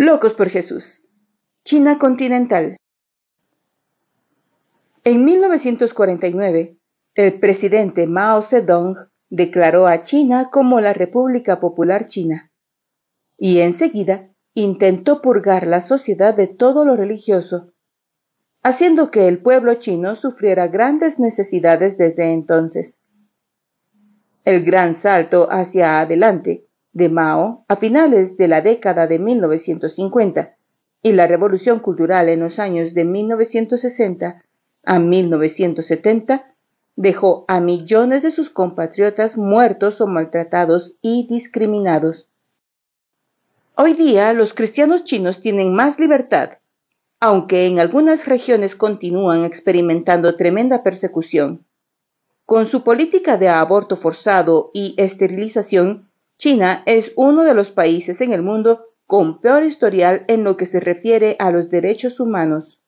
Locos por Jesús. China continental. En 1949, el presidente Mao Zedong declaró a China como la República Popular China y enseguida intentó purgar la sociedad de todo lo religioso, haciendo que el pueblo chino sufriera grandes necesidades desde entonces. El gran salto hacia adelante de Mao a finales de la década de 1950 y la revolución cultural en los años de 1960 a 1970 dejó a millones de sus compatriotas muertos o maltratados y discriminados. Hoy día los cristianos chinos tienen más libertad, aunque en algunas regiones continúan experimentando tremenda persecución. Con su política de aborto forzado y esterilización, China es uno de los países en el mundo con peor historial en lo que se refiere a los derechos humanos.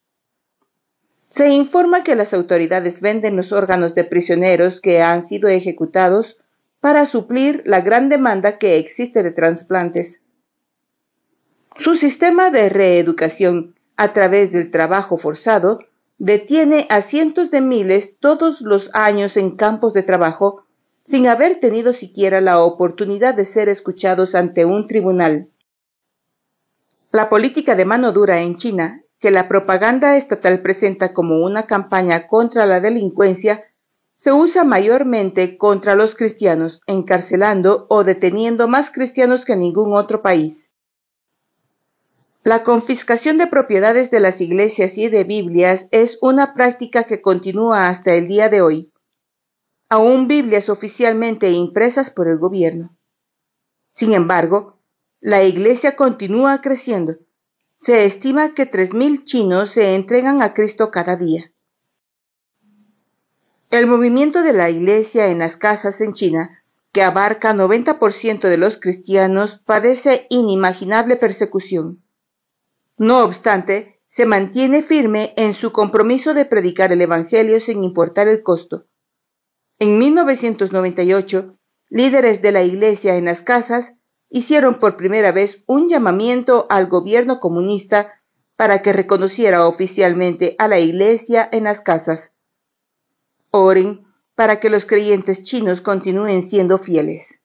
Se informa que las autoridades venden los órganos de prisioneros que han sido ejecutados para suplir la gran demanda que existe de trasplantes. Su sistema de reeducación a través del trabajo forzado detiene a cientos de miles todos los años en campos de trabajo sin haber tenido siquiera la oportunidad de ser escuchados ante un tribunal. La política de mano dura en China, que la propaganda estatal presenta como una campaña contra la delincuencia, se usa mayormente contra los cristianos, encarcelando o deteniendo más cristianos que ningún otro país. La confiscación de propiedades de las iglesias y de Biblias es una práctica que continúa hasta el día de hoy aún Biblias oficialmente impresas por el gobierno. Sin embargo, la Iglesia continúa creciendo. Se estima que 3.000 chinos se entregan a Cristo cada día. El movimiento de la Iglesia en las casas en China, que abarca 90% de los cristianos, padece inimaginable persecución. No obstante, se mantiene firme en su compromiso de predicar el Evangelio sin importar el costo en 1998, líderes de la Iglesia en las casas hicieron por primera vez un llamamiento al gobierno comunista para que reconociera oficialmente a la Iglesia en las casas. Oren para que los creyentes chinos continúen siendo fieles.